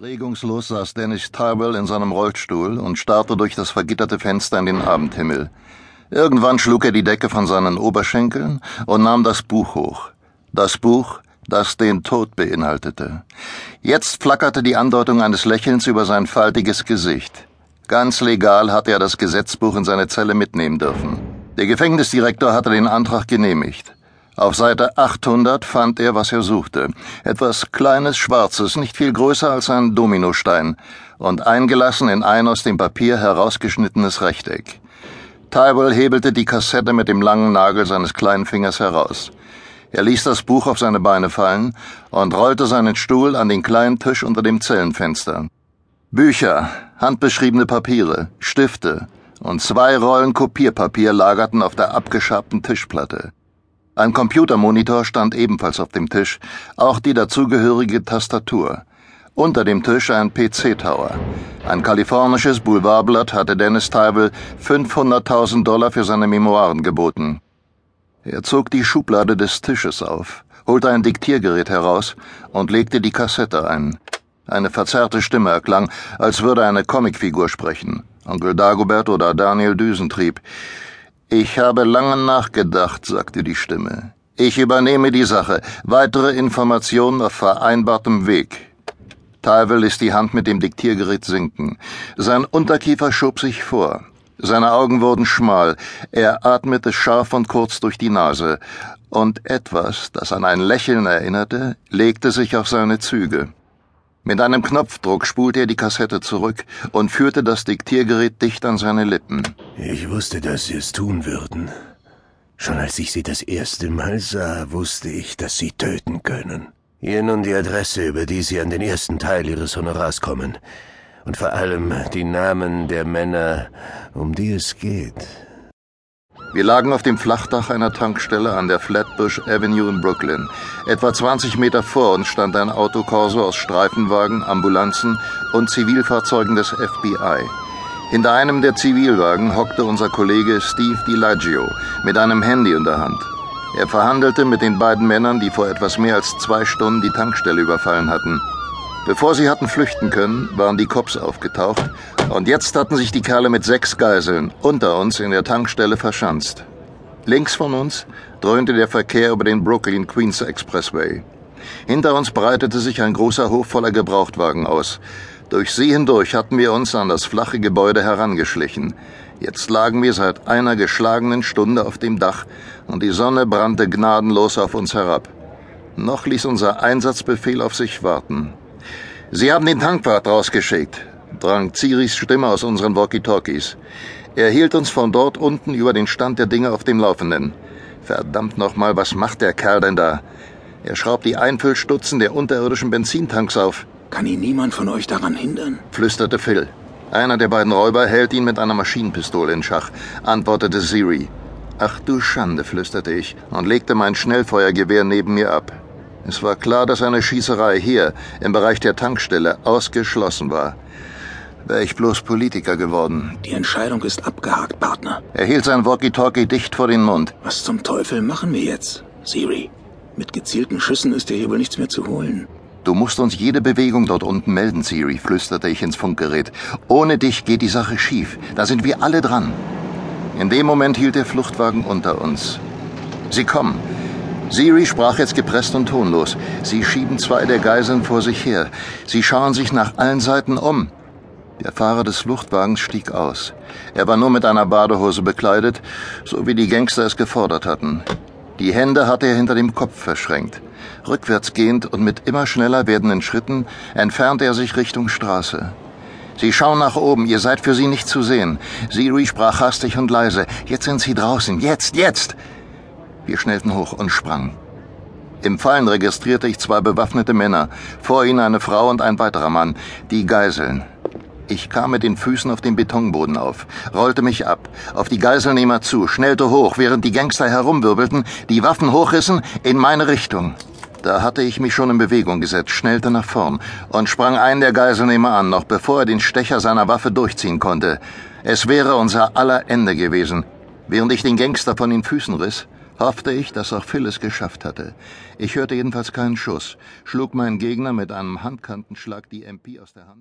Regungslos saß Dennis Tarbell in seinem Rollstuhl und starrte durch das vergitterte Fenster in den Abendhimmel. Irgendwann schlug er die Decke von seinen Oberschenkeln und nahm das Buch hoch. Das Buch, das den Tod beinhaltete. Jetzt flackerte die Andeutung eines Lächelns über sein faltiges Gesicht. Ganz legal hatte er das Gesetzbuch in seine Zelle mitnehmen dürfen. Der Gefängnisdirektor hatte den Antrag genehmigt. Auf Seite 800 fand er, was er suchte. Etwas Kleines, Schwarzes, nicht viel größer als ein Dominostein und eingelassen in ein aus dem Papier herausgeschnittenes Rechteck. Tyball hebelte die Kassette mit dem langen Nagel seines kleinen Fingers heraus. Er ließ das Buch auf seine Beine fallen und rollte seinen Stuhl an den kleinen Tisch unter dem Zellenfenster. Bücher, handbeschriebene Papiere, Stifte und zwei Rollen Kopierpapier lagerten auf der abgeschabten Tischplatte. Ein Computermonitor stand ebenfalls auf dem Tisch, auch die dazugehörige Tastatur. Unter dem Tisch ein PC-Tower. Ein kalifornisches Boulevardblatt hatte Dennis Tybel 500.000 Dollar für seine Memoiren geboten. Er zog die Schublade des Tisches auf, holte ein Diktiergerät heraus und legte die Kassette ein. Eine verzerrte Stimme erklang, als würde eine Comicfigur sprechen. Onkel Dagobert oder Daniel Düsentrieb. Ich habe lange nachgedacht, sagte die Stimme. Ich übernehme die Sache. Weitere Informationen auf vereinbartem Weg. Tywell ließ die Hand mit dem Diktiergerät sinken. Sein Unterkiefer schob sich vor. Seine Augen wurden schmal. Er atmete scharf und kurz durch die Nase. Und etwas, das an ein Lächeln erinnerte, legte sich auf seine Züge. Mit einem Knopfdruck spulte er die Kassette zurück und führte das Diktiergerät dicht an seine Lippen. Ich wusste, dass Sie es tun würden. Schon als ich Sie das erste Mal sah, wusste ich, dass Sie töten können. Hier nun die Adresse, über die Sie an den ersten Teil Ihres Honorars kommen. Und vor allem die Namen der Männer, um die es geht. Wir lagen auf dem Flachdach einer Tankstelle an der Flatbush Avenue in Brooklyn. Etwa 20 Meter vor uns stand ein Autokorso aus Streifenwagen, Ambulanzen und Zivilfahrzeugen des FBI. Hinter einem der Zivilwagen hockte unser Kollege Steve DiLaggio mit einem Handy in der Hand. Er verhandelte mit den beiden Männern, die vor etwas mehr als zwei Stunden die Tankstelle überfallen hatten. Bevor sie hatten flüchten können, waren die Cops aufgetaucht und jetzt hatten sich die Kerle mit sechs Geiseln unter uns in der Tankstelle verschanzt. Links von uns dröhnte der Verkehr über den Brooklyn-Queens Expressway. Hinter uns breitete sich ein großer Hof voller Gebrauchtwagen aus. Durch sie hindurch hatten wir uns an das flache Gebäude herangeschlichen. Jetzt lagen wir seit einer geschlagenen Stunde auf dem Dach und die Sonne brannte gnadenlos auf uns herab. Noch ließ unser Einsatzbefehl auf sich warten. Sie haben den Tankwart rausgeschickt, drang Ziris Stimme aus unseren Walkie-Talkies. Er hielt uns von dort unten über den Stand der Dinge auf dem Laufenden. Verdammt nochmal, was macht der Kerl denn da? Er schraubt die Einfüllstutzen der unterirdischen Benzintanks auf. Kann ihn niemand von euch daran hindern? flüsterte Phil. Einer der beiden Räuber hält ihn mit einer Maschinenpistole in Schach, antwortete Siri. Ach du Schande, flüsterte ich und legte mein Schnellfeuergewehr neben mir ab. Es war klar, dass eine Schießerei hier, im Bereich der Tankstelle, ausgeschlossen war. Wäre ich bloß Politiker geworden. Die Entscheidung ist abgehakt, Partner. Er hielt sein Walkie-Talkie dicht vor den Mund. Was zum Teufel machen wir jetzt, Siri? Mit gezielten Schüssen ist dir hier wohl nichts mehr zu holen. Du musst uns jede Bewegung dort unten melden, Siri, flüsterte ich ins Funkgerät. Ohne dich geht die Sache schief. Da sind wir alle dran. In dem Moment hielt der Fluchtwagen unter uns. Sie kommen. Siri sprach jetzt gepresst und tonlos. Sie schieben zwei der Geiseln vor sich her. Sie schauen sich nach allen Seiten um. Der Fahrer des Fluchtwagens stieg aus. Er war nur mit einer Badehose bekleidet, so wie die Gangster es gefordert hatten. Die Hände hatte er hinter dem Kopf verschränkt. Rückwärts gehend und mit immer schneller werdenden Schritten entfernte er sich Richtung Straße. Sie schauen nach oben, ihr seid für sie nicht zu sehen. Siri sprach hastig und leise. Jetzt sind sie draußen. Jetzt, jetzt! Wir schnellten hoch und sprangen. Im Fallen registrierte ich zwei bewaffnete Männer, vor ihnen eine Frau und ein weiterer Mann, die Geiseln. Ich kam mit den Füßen auf den Betonboden auf, rollte mich ab, auf die Geiselnehmer zu, schnellte hoch, während die Gangster herumwirbelten, die Waffen hochrissen, in meine Richtung. Da hatte ich mich schon in Bewegung gesetzt, schnellte nach vorn und sprang einen der Geiselnehmer an, noch bevor er den Stecher seiner Waffe durchziehen konnte. Es wäre unser aller Ende gewesen. Während ich den Gangster von den Füßen riss, hoffte ich, dass auch Phil es geschafft hatte. Ich hörte jedenfalls keinen Schuss, schlug meinen Gegner mit einem Handkantenschlag die MP aus der Hand.